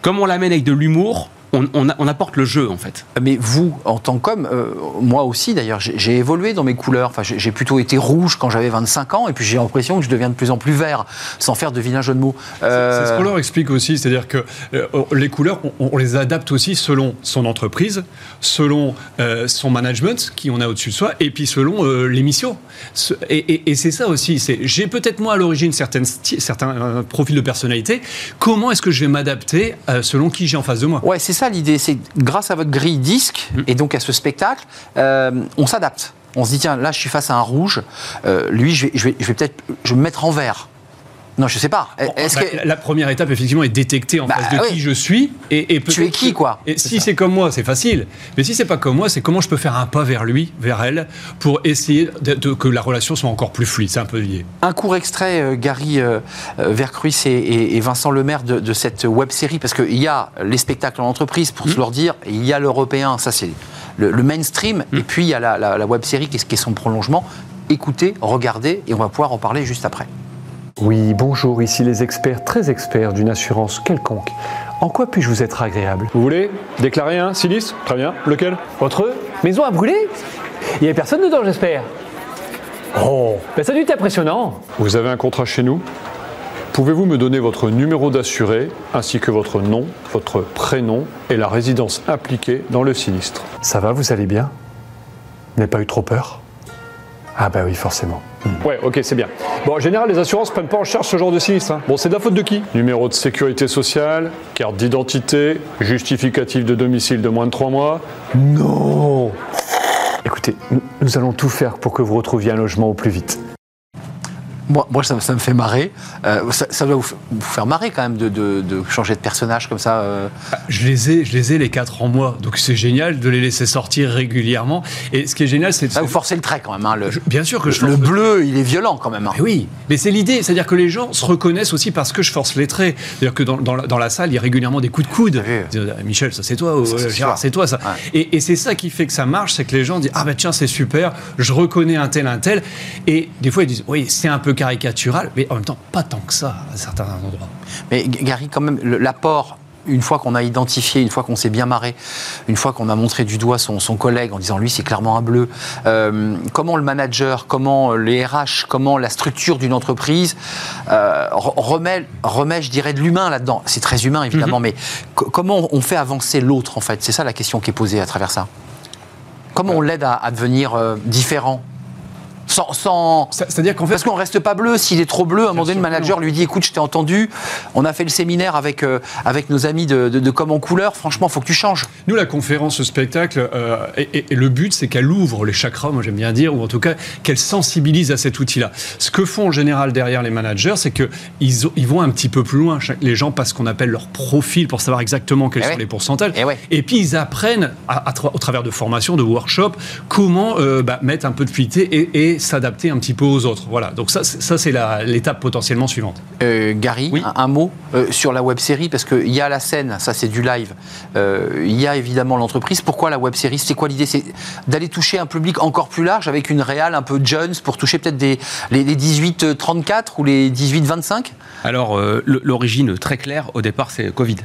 S4: comme on l'amène avec de l'humour, on, on a- on apporte le jeu en fait.
S1: Mais vous, en tant qu'homme, euh, moi aussi d'ailleurs, j'ai évolué dans mes couleurs. Enfin, j'ai plutôt été rouge quand j'avais 25 ans, et puis j'ai l'impression que je deviens de plus en plus vert, sans faire de vilain jeu de mots. Euh,
S5: C'est ce qu'on leur explique aussi, c'est-à-dire que euh, les couleurs, on, on les adapte aussi selon son entreprise, selon euh, son management qui on a au-dessus de soi, et puis selon euh, l'émission. Et, et- et c'est ça aussi. J'ai peut-être moi à l'origine certains euh, profils de personnalité. Comment est-ce que je vais m'adapter euh, selon qui j'ai en face de moi?
S1: Ouais, c'est ça l'idée. C'est grâce à votre grille disque et donc à ce spectacle, euh, on s'adapte. On se dit tiens, là, je suis face à un rouge. Euh, lui, je vais, je vais, je vais peut-être, je vais me mettre en vert. Non, je sais pas. Est-ce
S5: Bah,
S1: que
S5: La première étape, effectivement, est détecter en
S1: Bah,
S5: face de
S1: oui.
S5: qui je suis. Et, et
S1: Tu es qui, quoi
S5: Et si c'est comme moi, c'est facile. Mais si c'est pas comme moi, c'est comment je peux faire un pas vers lui, vers elle, pour essayer de, de- que la relation soit encore plus fluide. C'est un peu lié.
S1: Un court extrait, euh, Gary euh, euh, Vercruis et, et- et Vincent Lemaire, de, de cette web série, parce qu'il y a les spectacles en entreprise, pour se leur dire, il y a l'européen, ça c'est le, le mainstream, et puis il y a la, la, la web série qui est, qui est son prolongement. Écoutez, regardez, et on va pouvoir en parler juste après.
S6: Oui, bonjour, ici les experts, très experts d'une assurance quelconque. En quoi puis-je vous être agréable?
S5: Vous voulez déclarer un sinistre? Très bien. Lequel?
S7: Votre maison a brûlé Il n'y avait personne dedans, j'espère. Oh, ben ça a dû être impressionnant.
S5: Vous avez un contrat chez nous? Pouvez-vous me donner votre numéro d'assuré ainsi que votre nom, votre prénom et la résidence impliquée dans le sinistre?
S6: Ça va, vous allez bien? Vous n'avez pas eu trop peur? Ah bah oui, forcément.
S5: Ouais, ok, c'est bien. Bon, en général, les assurances prennent pas en charge ce genre de sinistre. hein. Bon, c'est de la faute de qui? Numéro de sécurité sociale, carte d'identité, justificatif de domicile de moins de 3 mois.
S6: Non Écoutez, nous- nous allons tout faire pour que vous retrouviez un logement au plus vite.
S1: Moi, moi ça, ça me fait marrer. Euh, ça, ça doit vous, faire marrer quand même de, de- de changer de personnage comme ça. euh.
S5: Je les ai, je les ai les 4 en moi, donc c'est génial de les laisser sortir régulièrement. Et ce qui est génial, c'est de
S1: Là, vous forcez le trait quand même. hein, le,
S5: Je- bien sûr que je
S1: le
S5: force-
S1: bleu, il est violent quand même. hein.
S5: Mais oui, mais c'est l'idée, c'est-à-dire que les gens se reconnaissent aussi parce que je force les traits. C'est-à-dire que dans, dans la, dans la salle, il y a régulièrement des coups de coude. Michel, ça c'est toi, ou,
S1: Ça,
S5: Gérard, c'est toi ça.
S1: Ouais.
S5: Et, et c'est ça qui fait que ça marche, c'est que les gens disent ah ben tiens c'est super, je reconnais un tel un tel. Et des fois ils disent oui c'est un peu caricatural, mais en même temps pas tant que ça à certains endroits.
S1: Mais Gary, quand même, l'apport, une fois qu'on a identifié, une fois qu'on s'est bien marré, une fois qu'on a montré du doigt son, son collègue en disant lui c'est clairement un bleu, euh, comment le manager, comment les RH, comment la structure d'une entreprise euh, re- remet, remet, je dirais, de l'humain là-dedans? C'est très humain évidemment, mais co- comment on fait avancer l'autre en fait? C'est ça la question qui est posée à travers ça. Comment on l'aide à, à devenir euh, différent? Sans, sans-
S5: Ça- C'est-à-dire qu'en fait
S1: parce qu'on reste pas bleu. S'il est trop bleu, à un moment donné, le manager lui dit écoute, je t'ai entendu. On a fait le séminaire avec, euh, avec nos amis de, de, de Com en couleur. Franchement, faut que tu changes.
S5: Nous, la conférence, ce spectacle, euh, et, et- et le but, c'est qu'elle ouvre les chakras, moi j'aime bien dire, ou en tout cas qu'elle sensibilise à cet outil-là. Ce que font en général derrière les managers, c'est qu'ils ils vont un petit peu plus loin. Les gens passent ce qu'on appelle leur profil pour savoir exactement quels
S1: Eh
S5: sont
S1: ouais.
S5: les pourcentages.
S1: Eh ouais.
S5: Et puis ils apprennent, à- à tra- au travers de formations, de workshops, comment euh, bah, mettre un peu de fluidité et, s'adapter un petit peu aux autres. Voilà, donc ça, c'est- ça c'est la- l'étape potentiellement suivante.
S1: Euh, Gary,
S4: Oui.
S1: un, un mot euh, sur la web série parce qu'il y a la scène, ça c'est du live. Euh, Il y a évidemment l'entreprise. Pourquoi la web série? C'est quoi l'idée? C'est d'aller toucher un public encore plus large avec une réale un peu Jones pour toucher peut-être les, les 18-34 ou les 18-25
S4: Alors, euh, l'origine très claire, au départ, c'est Covid.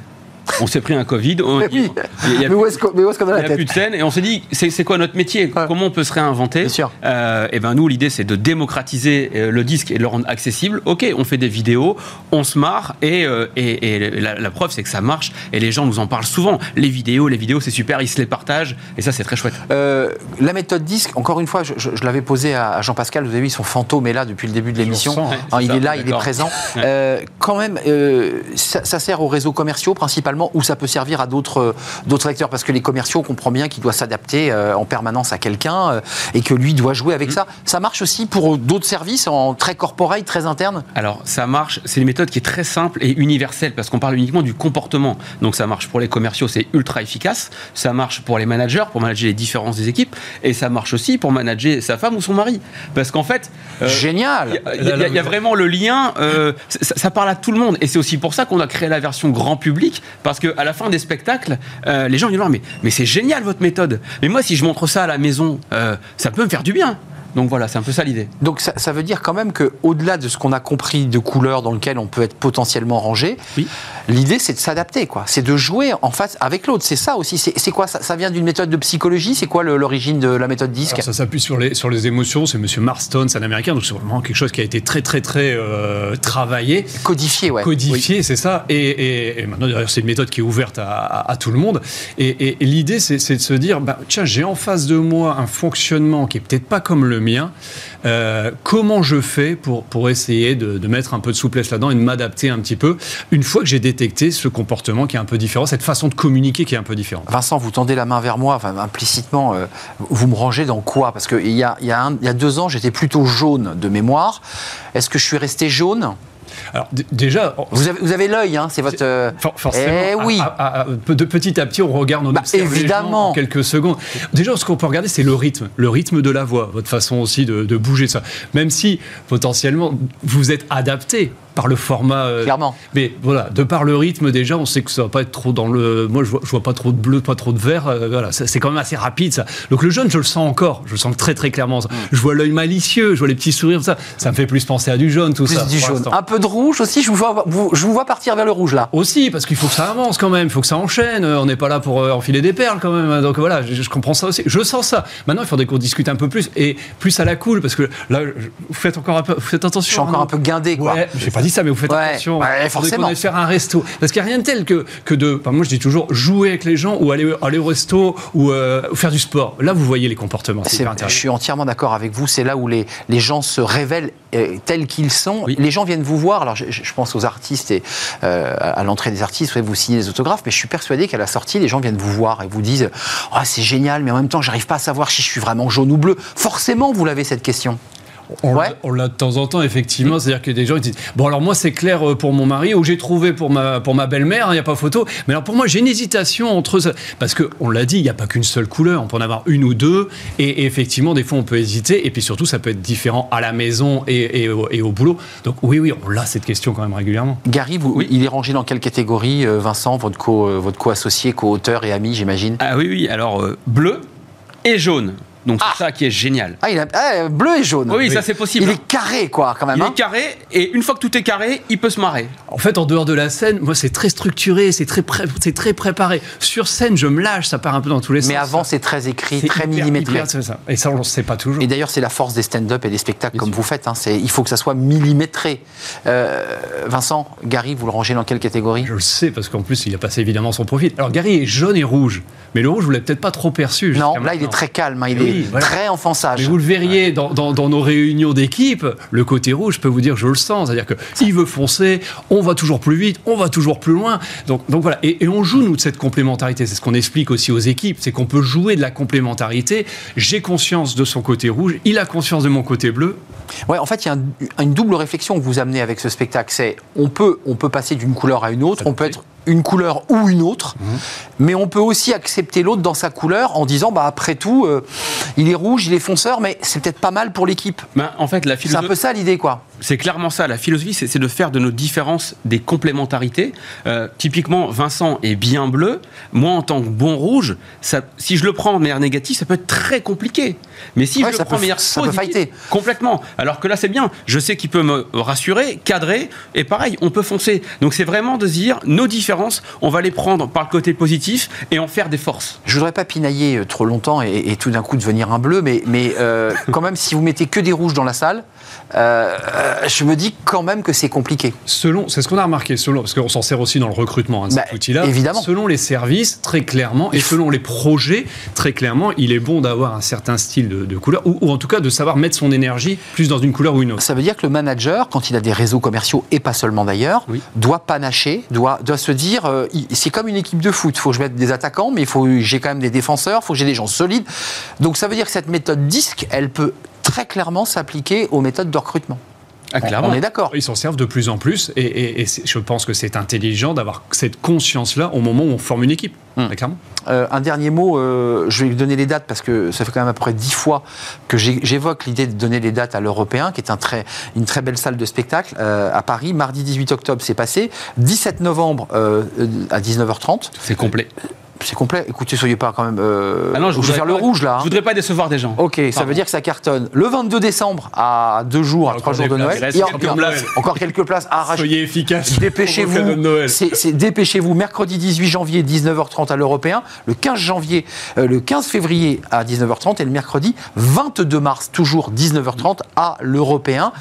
S4: On s'est pris un Covid. on-
S1: Mais oui.
S4: il y a-
S1: Mais où est-ce qu'on a
S4: Il n'y a plus de scène et on s'est dit c'est quoi notre métier
S1: Ouais.
S4: Comment on peut se réinventer
S1: Bien sûr.
S4: Euh, Et ben nous l'idée c'est de démocratiser euh, le disque et de le rendre accessible. Ok, on fait des vidéos, on se marre et, euh, et, et la, la preuve c'est que ça marche et les gens nous en parlent souvent. Les vidéos, les vidéos c'est super, ils se les partagent et ça c'est très chouette.
S1: Euh, la méthode disque, encore une fois, je, je- je l'avais posé à, Jean-Pascal, vous avez vu, son fantôme est là depuis le début de l'émission.
S5: hein.
S1: Hein, il
S4: ça,
S1: est là, il est présent.
S4: Ouais.
S1: Euh, quand même, euh, ça, ça sert aux réseaux commerciaux principalement, ou ça peut servir à d'autres d'autres acteurs Parce que les commerciaux, on comprend bien qu'ils doivent s'adapter euh, en permanence à quelqu'un euh, et que lui doit jouer avec ça. Ça marche aussi pour d'autres services en très corporate, très interne?
S4: Alors ça marche, c'est une méthode qui est très simple et universelle parce qu'on parle uniquement du comportement. Donc ça marche pour les commerciaux, c'est ultra efficace. Ça marche pour les managers, pour manager les différences des équipes. Et ça marche aussi pour manager sa femme ou son mari. Parce qu'en fait... euh,
S1: Génial
S4: Il y, a- y y vraiment le lien, euh, ça, ça parle à tout le monde. Et c'est aussi pour ça qu'on a créé la version grand public, parce qu'à la fin des spectacles, euh, les gens Non, mais, mais c'est génial votre méthode. Mais moi, si je montre ça à la maison, euh, ça peut me faire du bien. Donc voilà, c'est un peu ça l'idée.
S1: Donc ça, ça veut dire quand même que au-delà de ce qu'on a compris de couleurs dans lequel on peut être potentiellement rangé,
S4: Oui.
S1: l'idée c'est de s'adapter, quoi. C'est de jouer en face avec l'autre. C'est ça aussi. C'est c'est quoi? Ça, ça vient d'une méthode de psychologie? C'est quoi le- l'origine de la méthode disque?
S5: Alors, ça s'appuie sur les, sur les émotions. C'est Monsieur Marston, c'est un Américain, donc c'est vraiment quelque chose qui a été très, très, très euh, travaillé.
S1: Codifié, ouais.
S5: codifié, c'est ça. Et, et- et maintenant, d'ailleurs, c'est une méthode qui est ouverte à, à- à tout le monde. Et, et- et l'idée, c'est c'est de se dire, bah, tiens, j'ai en face de moi un fonctionnement qui est peut-être pas comme le mien. Euh, comment je fais pour, pour essayer de, mettre un peu de souplesse là-dedans et de m'adapter un petit peu une fois que j'ai détecté ce comportement qui est un peu différent, cette façon de communiquer qui est un peu différente?
S1: Vincent, vous tendez la main vers moi, implicitement, euh, vous me rangez dans quoi? Parce qu'il y a, y, a y a deux ans, j'étais plutôt jaune de mémoire. Est-ce que je suis resté jaune?
S5: Alors, déjà,
S1: Vous avez, vous avez l'œil, hein, c'est votre. euh,
S5: For- forcément,
S1: Eh oui.
S5: à- à- à- de petit à petit, on regarde, on
S1: Bah,
S5: observe les gens
S1: évidemment.
S5: en quelques secondes. Déjà, ce qu'on peut regarder, c'est le rythme, le rythme de la voix, votre façon aussi de, de bouger ça. Même si potentiellement vous êtes adapté par le format. euh,
S1: Clairement.
S5: Mais voilà, de par le rythme déjà, on sait que ça va pas être trop dans le. Moi, je vois, je vois pas trop de bleu, pas trop de vert. euh, voilà, c'est quand même assez rapide ça. Donc le jaune, je le sens encore. Je le sens très très clairement.
S1: Mm.
S5: Je vois l'œil malicieux, je vois les petits sourires, ça. Ça me fait plus penser à du jaune, tout
S1: Plus
S5: ça.
S1: du jaune. Un peu de rouge aussi, je vous vois, vous- je vous vois partir vers le rouge là.
S5: Aussi, parce qu'il faut que ça avance quand même, il faut que ça enchaîne. Euh, On n'est pas là pour enfiler des perles quand même. Donc voilà, je, je comprends ça aussi. Je sens ça. Maintenant, il faudrait qu'on discute un peu plus et plus à la cool, parce que là, vous faites encore un peu, vous faites attention.
S1: Je suis encore
S5: hein,
S1: un peu guindé quoi.
S5: Ouais, j'ai pas dit ça, mais vous faites
S1: Ouais,
S5: attention.
S1: ouais, forcément.
S5: aille faire un resto. Parce qu'il n'y a rien de tel que, que de. enfin, moi, je dis toujours jouer avec les gens ou aller, aller au resto ou, euh, faire du sport. Là, vous voyez les comportements. C'est
S1: je suis entièrement d'accord avec vous. C'est là où les, les gens se révèlent euh, tels qu'ils sont.
S4: Oui.
S1: Les gens viennent vous voir. Alors, je, pense aux artistes et euh, à l'entrée des artistes, vous, vous signez des autographes, mais je suis persuadé qu'à la sortie, les gens viennent vous voir et vous disent Ah, c'est génial, mais en même temps, j'arrive pas à savoir si je suis vraiment jaune ou bleu. Forcément, vous l'avez cette question.
S5: On
S1: Ouais.
S5: l'a- on l'a de temps en temps, effectivement. C'est-à-dire que des gens ils disent Bon, alors moi, c'est clair euh, pour mon mari, ou j'ai trouvé pour ma, pour ma belle-mère, il n'y a pas photo. Mais alors pour moi, j'ai une hésitation entre. ça- Parce qu'on l'a dit, il n'y a pas qu'une seule couleur. On peut en avoir une ou deux. Et, et effectivement, des fois, on peut hésiter. Et puis surtout, ça peut être différent à la maison et, et au, et au boulot. Donc oui, oui, on a cette question quand même régulièrement.
S1: Gary, vous, il est rangé dans quelle catégorie, euh, Vincent, votre co- euh, votre co-associé, co-auteur et ami, j'imagine?
S4: Ah oui, oui, alors euh, bleu et jaune. Donc
S1: Ah.
S4: c'est ça qui est génial.
S1: Ah, il a ah, bleu et jaune.
S4: Oui, ça c'est possible.
S1: Il est carré, quoi, quand même.
S4: Il
S1: hein.
S4: est carré et une fois que tout est carré, il peut se marrer.
S5: En fait, en dehors de la scène, moi, c'est très structuré, c'est très, pré- très préparé. Sur scène, je me lâche, ça part un peu dans tous les sens.
S1: Mais avant, c'est très écrit,
S5: C'est
S1: très
S5: hyper,
S1: millimétré.
S5: hyper, ça. Et ça, on ne sait pas toujours.
S1: Et d'ailleurs, c'est la force des stand-up et des spectacles
S5: Bien
S1: comme
S5: sûr.
S1: vous faites. hein. C'est- il faut que ça soit millimétré. Euh, Vincent, Gary, vous le rangez dans quelle catégorie?
S5: Je le sais parce qu'en plus il a passé évidemment son profil. Alors Gary est jaune et rouge, mais le rouge vous l'avez peut-être pas trop perçu.
S1: Non, là, il est très calme. hein. Il
S5: Oui, voilà.
S1: très enfant
S5: Mais vous le verriez dans, dans- dans nos réunions d'équipe, le côté rouge, je peux vous dire, je le sens. C'est-à-dire que il veut foncer, on va toujours plus vite, on va toujours plus loin. Donc, donc voilà. Et, et on joue, nous, de cette complémentarité. C'est ce qu'on explique aussi aux équipes. C'est qu'on peut jouer de la complémentarité. J'ai conscience de son côté rouge, il a conscience de mon côté bleu.
S1: Ouais, en fait, il y a un- une double réflexion que vous amenez avec ce spectacle. C'est on peut, on peut passer d'une couleur à une autre, on peut être une couleur ou une autre, mais on peut aussi accepter l'autre dans sa couleur en disant, bah après tout, euh, il est rouge, il est fonceur, mais c'est peut-être pas mal pour l'équipe.
S4: Ben, en fait, la
S1: C'est un
S4: philosophie.
S1: peu ça l'idée, quoi.
S4: C'est clairement ça. La philosophie, c'est c'est de faire de nos différences des complémentarités. Euh, typiquement, Vincent est bien bleu. Moi, en tant que bon rouge, ça, si je le prends de manière négative, ça peut être très compliqué. Mais si
S1: Ouais,
S4: je le prends
S1: peut-
S4: manière
S1: ça
S4: positive, complètement. Alors que là, c'est bien. Je sais qu'il peut me rassurer, cadrer, et pareil, on peut foncer. Donc, c'est vraiment de se dire nos différences, on va les prendre par le côté positif et en faire des forces.
S1: Je voudrais pas pinailler euh, trop longtemps et, et tout d'un coup devenir un bleu, mais, mais euh, quand même, si vous mettez que des rouges dans la salle, euh, je me dis quand même que c'est compliqué.
S5: Selon, c'est ce qu'on a remarqué, selon, parce qu'on s'en sert aussi dans le recrutement, hein,
S1: Bah,
S5: cet outil-là.
S1: évidemment.
S5: Selon les services, très clairement, et selon les projets, très clairement, il est bon d'avoir un certain style de, de couleur, ou, ou en tout cas de savoir mettre son énergie plus dans une couleur ou une autre.
S1: Ça veut dire que le manager, quand il a des réseaux commerciaux et pas seulement d'ailleurs,
S4: Oui.
S1: doit panacher, doit, doit se dire, euh, c'est comme une équipe de foot. Il faut que je mette des attaquants, mais il faut j'ai quand même des défenseurs, il faut que j'ai des gens solides. Donc ça veut dire que cette méthode disque, elle peut très clairement s'appliquer aux méthodes de recrutement.
S4: Ah,
S1: On-
S4: clairement.
S1: On est d'accord.
S5: Ils s'en servent de plus en plus, et, et- et c'est- je pense que c'est intelligent d'avoir cette conscience-là au moment où on forme une équipe.
S1: Hmm.
S5: Très clairement.
S1: Euh, un dernier mot, euh, je vais donner les dates parce que ça fait quand même à peu près dix fois que j'évoque l'idée de donner les dates à l'Européen, qui est un très, une très belle salle de spectacle euh, à Paris. Mardi 18 octobre, c'est passé. 17 novembre à 19h30.
S4: C'est complet.
S1: C'est complet. Écoutez, soyez pas quand même. Euh,
S4: Ah non, je
S1: je vais
S4: voudrais
S1: faire le
S4: pas-
S1: rouge là. hein.
S4: Je voudrais pas décevoir des gens.
S1: Ok, ça veut dire que ça cartonne. Le 22 décembre, à deux jours, à trois jours de
S5: places.
S1: Noël.
S4: Il reste
S1: Et
S4: quelques
S1: encore,
S4: places.
S1: encore quelques places à arracher.
S5: Soyez efficaces.
S1: Dépêchez-vous.
S5: Noël.
S1: C'est dépêchez-vous. Mercredi 18 janvier 19h30 à l'Européen, le 15 janvier, euh, le 15 février à 19h30 et le mercredi 22 mars toujours 19h30 à l'Européen.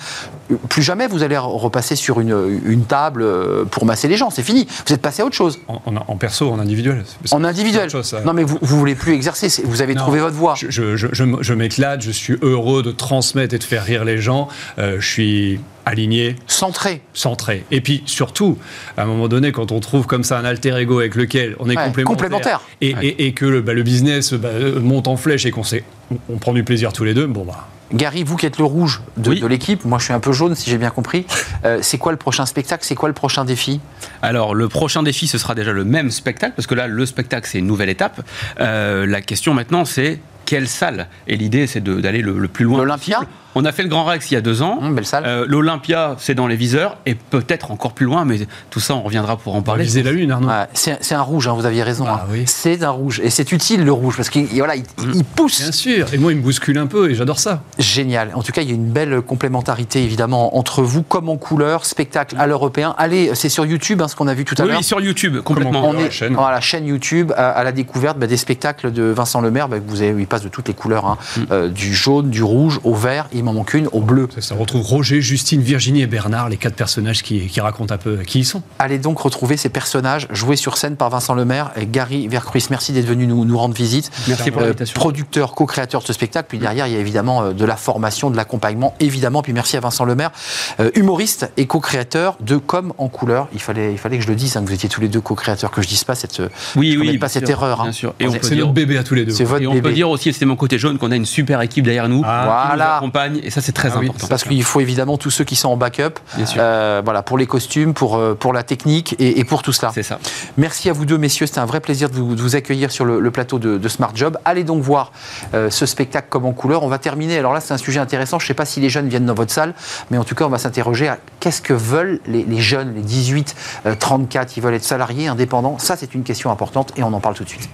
S1: Plus jamais vous allez repasser sur une, une table euh, pour masser les gens. C'est fini. Vous êtes passé à autre chose.
S5: En, en- en perso, en individuel.
S1: En individuel.
S5: chose.
S1: Non mais vous, vous voulez plus exercer. Vous avez
S5: Non.
S1: trouvé votre voie.
S5: Je, je, je- je m- je m'éclate, je suis heureux de transmettre et de faire rire les gens. Euh, je suis aligné,
S1: Centré.
S5: centré. Et puis surtout, à un moment donné, quand on trouve comme ça un alter ego avec lequel on est
S1: Ouais,
S5: complémentaire,
S1: complémentaire.
S5: Et, et- et que le, bah, le business bah, euh, monte en flèche et qu'on sait, on, on prend du plaisir tous les deux, bon bah.
S1: Gary, vous qui êtes le rouge de,
S4: Oui.
S1: de l'équipe, moi je suis un peu jaune si j'ai bien compris. Euh, c'est quoi le prochain spectacle? C'est quoi le prochain défi?
S4: Alors, le prochain défi, ce sera déjà le même spectacle, parce que là, le spectacle, c'est une nouvelle étape. Euh, la question maintenant, c'est quelle salle? Et l'idée, c'est d'aller le, le plus loin.
S1: L'Olympia?
S4: On a fait le Grand Rex il y a deux ans.
S1: Hum, belle salle.
S4: Euh, L'Olympia, c'est dans les viseurs, et peut-être encore plus loin, mais tout ça, on reviendra pour en parler.
S5: viser la lune, Arnaud.
S1: Ouais, c'est un rouge, hein, vous aviez raison.
S5: Ah
S1: hein.
S5: oui.
S1: C'est un rouge. Et c'est utile le rouge parce qu'il voilà, il, il pousse.
S5: Bien sûr. Et moi, il me bouscule un peu et j'adore ça.
S1: Génial. En tout cas, il y a une belle complémentarité évidemment entre vous, comme en couleur, spectacle à l'européen. Allez, c'est sur YouTube, hein, ce qu'on a vu tout à l'heure.
S4: oui, sur YouTube, complètement.
S1: On
S5: la
S1: est
S5: chaîne.
S1: la chaîne YouTube à, à la découverte bah, des spectacles de Vincent Lemaire. Bah, vous avez, il passe de toutes les couleurs, hein.
S5: Mm.
S1: Euh, du jaune, du rouge, au vert. Il m'en manque une, au bleu.
S5: Ça, ça retrouve Roger, Justine, Virginie et Bernard, les quatre personnages qui, qui racontent un peu qui ils sont.
S1: Allez donc retrouver ces personnages joués sur scène par Vincent Lemaire et Gary Vercruis. Merci d'être venu nous, nous rendre visite.
S4: Merci pour
S1: Euh,
S4: l'invitation.
S1: producteur, co-créateur de ce spectacle. Puis derrière, il y a évidemment euh, de la formation, de l'accompagnement, évidemment. Puis merci à Vincent Lemaire, euh, humoriste et co-créateur de Comme en couleur. Il fallait, il fallait que je le dise, hein, que vous étiez tous les deux co-créateurs, que je dise pas cette,
S4: Oui,
S1: je
S4: oui,
S1: commette pas
S4: bien
S1: cette
S4: sûr,
S1: erreur. hein.
S4: Bien sûr. Et on
S1: C'est
S4: peut
S5: C'est
S4: dire,
S5: notre bébé à tous les deux.
S1: C'est votre
S4: et on
S1: bébé.
S4: peut dire aussi, c'était mon côté jaune, qu'on a une super équipe derrière nous
S5: Ah,
S4: qui nous
S1: Voilà.
S4: Accompagne, et ça, c'est très
S5: Ah oui,
S4: important.
S1: Parce qu'il faut évidemment tous ceux qui sont en backup,
S4: Bien sûr.
S1: euh, voilà, pour les costumes, pour, euh, pour la technique et, et pour tout cela.
S4: C'est ça.
S1: Merci à vous deux, messieurs. C'était un vrai plaisir de vous, de vous accueillir sur le, le plateau de, de Smart Job. Allez donc voir euh, ce spectacle comme en couleur. On va terminer. Alors là, c'est un sujet intéressant. Je ne sais pas si les jeunes viennent dans votre salle, mais en tout cas, on va s'interroger à qu'est-ce que veulent les, les jeunes, les 18, euh, 34. Ils veulent être salariés, indépendants. Ça, c'est une question importante et on en parle tout de suite.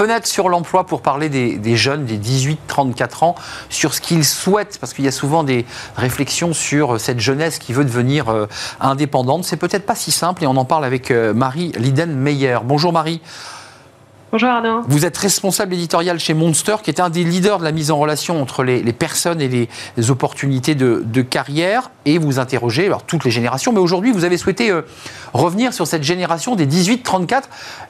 S1: Fenêtre sur l'emploi pour parler des, jeunes, des 18-34 ans, sur ce qu'ils souhaitent, parce qu'il y a souvent des réflexions sur cette jeunesse qui veut devenir euh, indépendante. C'est peut-être pas si simple et on en parle avec euh, Marie Liden-Meyer. Bonjour Marie.
S8: Bonjour Arnaud.
S1: Vous êtes responsable éditorial chez Monster, qui est un des leaders de la mise en relation entre les, les personnes et les, les opportunités de, de carrière. Et vous interrogez alors, toutes les générations. Mais aujourd'hui, vous avez souhaité euh, revenir sur cette génération des 18-34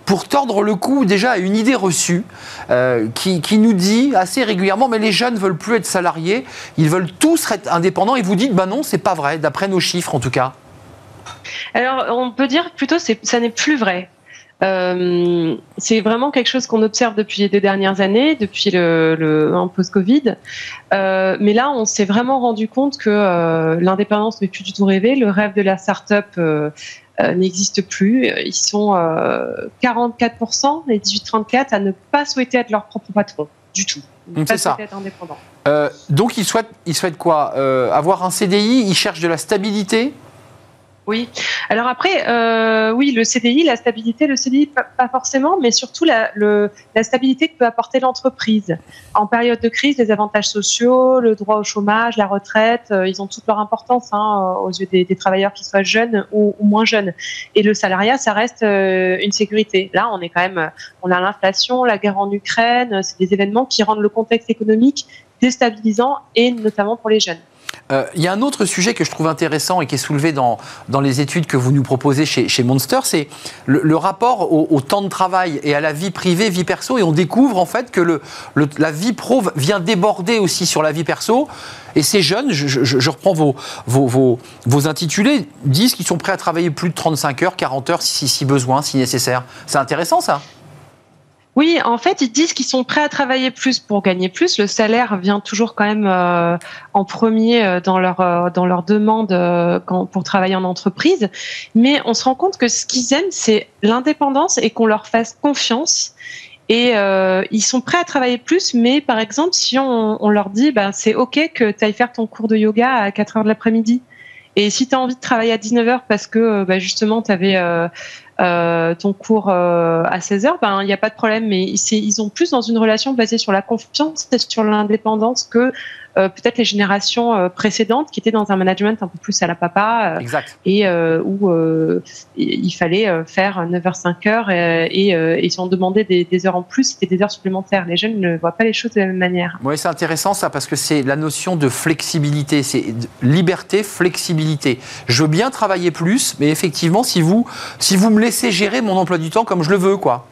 S1: pour tordre le cou déjà à une idée reçue euh, qui, qui nous dit assez régulièrement mais les jeunes veulent plus être salariés, ils veulent tous être indépendants. Et vous dites bah non, c'est pas vrai, d'après nos chiffres en tout cas.
S8: Alors, on peut dire plutôt que ça n'est plus vrai. Euh, c'est vraiment quelque chose qu'on observe depuis les deux dernières années, depuis le, le un post-Covid. Euh, mais là, on s'est vraiment rendu compte que euh, l'indépendance n'est plus du tout rêvée. Le rêve de la start-up n'existe plus. Ils sont euh, 44%, les 18-34, à ne pas souhaiter être leur propre patron du tout.
S1: C'est ça.
S8: souhaiter être indépendant.
S1: Donc ils souhaitent, ils souhaitent quoi? Avoir un CDI, ils cherchent de la stabilité?
S8: Oui. Alors après, euh, oui, le CDI, la stabilité, le CDI, pas, forcément, mais surtout la, stabilité que peut apporter l'entreprise. En période de crise, les avantages sociaux, le droit au chômage, la retraite, euh, ils ont toute leur importance hein, aux yeux des, travailleurs, qu'ils soient jeunes ou, moins jeunes. Et le salariat, ça reste euh, une sécurité. Là, on est quand même, euh, on a l'inflation, la guerre en Ukraine, c'est des événements qui rendent le contexte économique déstabilisant et notamment pour les jeunes.
S1: Euh, Il y a un autre sujet que je trouve intéressant et qui est soulevé dans, dans les études que vous nous proposez chez, chez Monster, c'est le, rapport au, temps de travail et à la vie privée, vie perso. Et on découvre en fait que le, la vie pro vient déborder aussi sur la vie perso. Et ces jeunes, je, reprends vos, vos, vos, vos intitulés, disent qu'ils sont prêts à travailler plus de 35 heures, 40 heures si besoin, si nécessaire. C'est intéressant ça?
S8: Oui, en fait, ils disent qu'ils sont prêts à travailler plus pour gagner plus. Le salaire vient toujours quand même euh, en premier euh, dans leur euh, dans leur demande pour travailler en entreprise. Mais on se rend compte que ce qu'ils aiment, c'est l'indépendance et qu'on leur fasse confiance. Et ils sont prêts à travailler plus, mais par exemple, si on, leur dit, ben, c'est OK que tu ailles faire ton cours de yoga à 4 heures de l'après-midi. Et si tu as envie de travailler à 19 heures parce que bah, justement, tu avais ton cours euh, à 16 heures, ben il n'y a pas de problème. Mais ils ont plus dans une relation basée sur la confiance et sur l'indépendance que euh, peut-être les générations euh, précédentes qui étaient dans un management un peu plus à la papa euh,
S1: Exact.
S8: et euh, où euh, il fallait euh, faire 9h 5h et, et, euh, et si on demandait des, des heures en plus, c'était des heures supplémentaires. Les jeunes ne voient pas les choses de la même manière.
S1: Oui, c'est intéressant ça parce que c'est la notion de flexibilité, c'est liberté, flexibilité. Je veux bien travailler plus, mais effectivement, si vous, si vous me laissez gérer mon emploi du temps comme je le veux, quoi.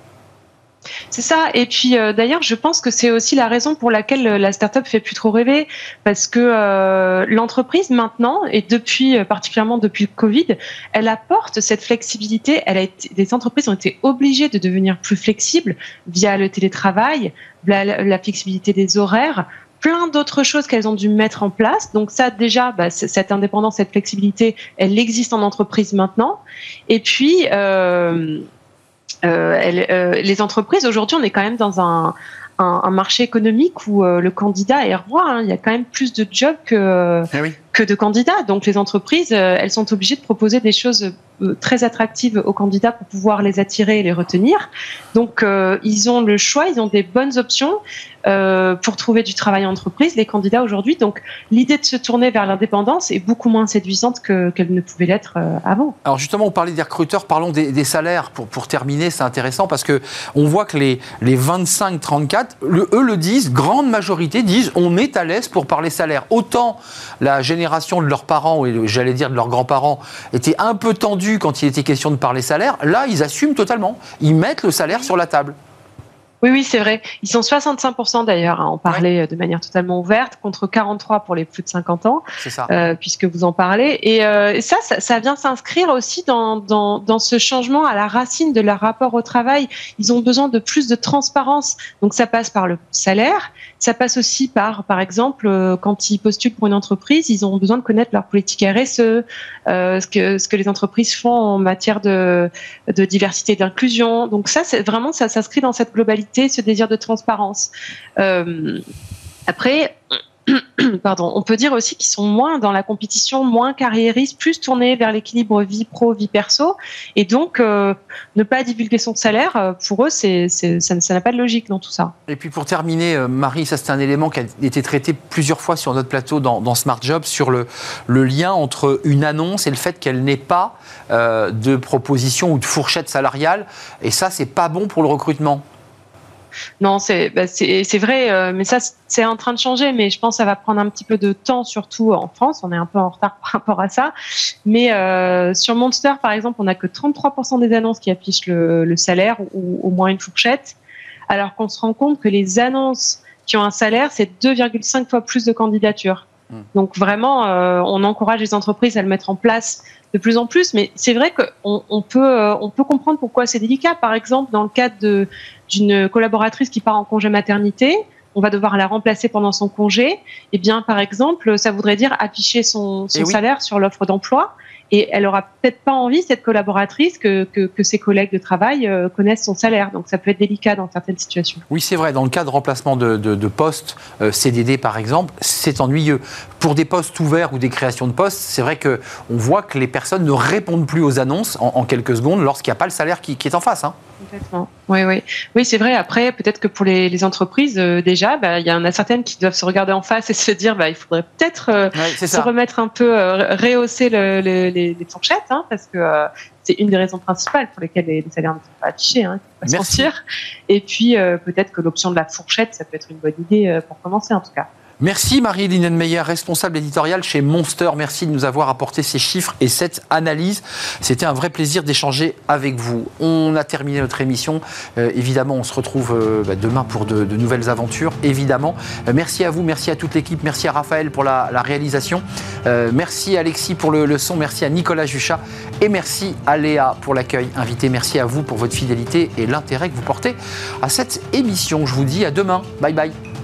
S8: C'est ça. Et puis euh, d'ailleurs, je pense que c'est aussi la raison pour laquelle euh, la start-up fait plus trop rêver, parce que euh, l'entreprise maintenant et depuis particulièrement depuis le Covid, elle apporte cette flexibilité. Elle les entreprises ont été obligées de devenir plus flexibles via le télétravail, la, flexibilité des horaires plein d'autres choses qu'elles ont dû mettre en place. Donc ça, déjà, bah, cette indépendance, cette flexibilité, elle existe en entreprise maintenant. Et puis, euh, les entreprises, aujourd'hui, on est quand même dans un, un, marché économique où le candidat est roi. Hein. Il y a quand même plus de jobs que, eh que de candidats. Donc les entreprises, elles sont obligées de proposer des choses euh, très attractives aux candidats pour pouvoir les attirer et les retenir. Donc, euh, ils ont le choix, ils ont des bonnes options euh, pour trouver du travail en entreprise, les candidats aujourd'hui. Donc, l'idée de se tourner vers l'indépendance est beaucoup moins séduisante qu'elle ne pouvait l'être avant.
S1: Alors, justement, on parlait des recruteurs, parlons des, salaires. Pour, pour terminer, c'est intéressant parce que on voit que les, les 25-34, eux le disent, grande majorité disent on est à l'aise pour parler salaire. Autant la génération de leurs parents, et j'allais dire de leurs grands-parents, était un peu tendue quand il était question de parler salaire. Là, ils assument totalement. Ils mettent le salaire sur la table.
S8: Oui, oui, c'est vrai. Ils sont 65% d'ailleurs à en parler de manière totalement ouverte, contre 43 pour les plus de 50 ans,
S1: ça.
S8: Euh, puisque vous en parlez. Et, euh, ça, ça, vient s'inscrire aussi dans, dans, dans, ce changement à la racine de leur rapport au travail. Ils ont besoin de plus de transparence. Donc ça passe par le salaire, ça passe aussi par, par exemple, euh, quand ils postulent pour une entreprise, ils ont besoin de connaître leur politique RSE, euh, ce, que, ce que les entreprises font en matière de, de diversité et d'inclusion. Donc ça, c'est vraiment, ça s'inscrit dans cette globalité ce désir de transparence. Euh, après, pardon, on peut dire aussi qu'ils sont moins dans la compétition, moins carriéristes, plus tournés vers l'équilibre vie pro, vie perso. Et donc, euh, ne pas divulguer son salaire, euh, pour eux, ça, n'a pas de logique dans tout ça.
S1: Et puis pour terminer, Marie, ça c'est un élément qui a été traité plusieurs fois sur notre plateau dans, Smart Job, sur le, le, lien entre une annonce et le fait qu'elle n'ait pas de proposition ou de fourchette salariale. Et ça, c'est pas bon pour le recrutement.
S8: Non, bah, c'est vrai, euh, mais ça, c'est en train de changer, mais je pense que ça va prendre un petit peu de temps, surtout en France. On est un peu en retard par rapport à ça. Mais euh, sur Monster, par exemple, on n'a que 33% des annonces qui affichent le, salaire ou au moins une fourchette, alors qu'on se rend compte que les annonces qui ont un salaire, c'est 2,5 fois plus de candidatures. Hmm. Donc vraiment, euh, on encourage les entreprises à le mettre en place de plus en plus. Mais c'est vrai qu'on on peut, on peut comprendre pourquoi c'est délicat. Par exemple, dans le cadre de, d'une collaboratrice qui part en congé maternité, on va devoir la remplacer pendant son congé, eh bien, par exemple, ça voudrait dire afficher son, eh salaire sur l'offre d'emploi. Et elle aura peut-être pas envie, cette collaboratrice, que, que, ses collègues de travail euh, connaissent son salaire. Donc ça peut être délicat dans certaines situations.
S1: Oui, c'est vrai. Dans le cas de remplacement de, de, postes, euh, CDD par exemple, c'est ennuyeux. Pour des postes ouverts ou des créations de postes, c'est vrai qu'on voit que les personnes ne répondent plus aux annonces en, quelques secondes lorsqu'il n'y a pas le salaire qui, qui est en face. Hein.
S8: Complètement. Oui, oui. Oui, c'est vrai. Après, peut-être que pour les, entreprises, euh, déjà, bah, il y en a certaines qui doivent se regarder en face et se dire, bah, il faudrait peut-être euh, se remettre un peu, euh, rehausser les, fourchettes, hein, parce que c'est une des raisons principales pour lesquelles les, salaires ne sont pas affichés, hein, pas mentir. Et puis, peut-être que l'option de la fourchette, ça peut être une bonne idée pour commencer, en tout cas.
S1: Merci Marie-Hélène Meyer, responsable éditoriale chez Monster. Merci de nous avoir apporté ces chiffres et cette analyse. C'était un vrai plaisir d'échanger avec vous. On a terminé notre émission. Euh, évidemment, on se retrouve euh, bah, demain pour de, nouvelles aventures, évidemment. Euh, merci à vous, merci à toute l'équipe, merci à Raphaël pour la, réalisation. merci Alexis pour le, le, son, merci à Nicolas Juchat et merci à Léa pour l'accueil invité. Merci à vous pour votre fidélité et l'intérêt que vous portez à cette émission. Je vous dis à demain. Bye bye.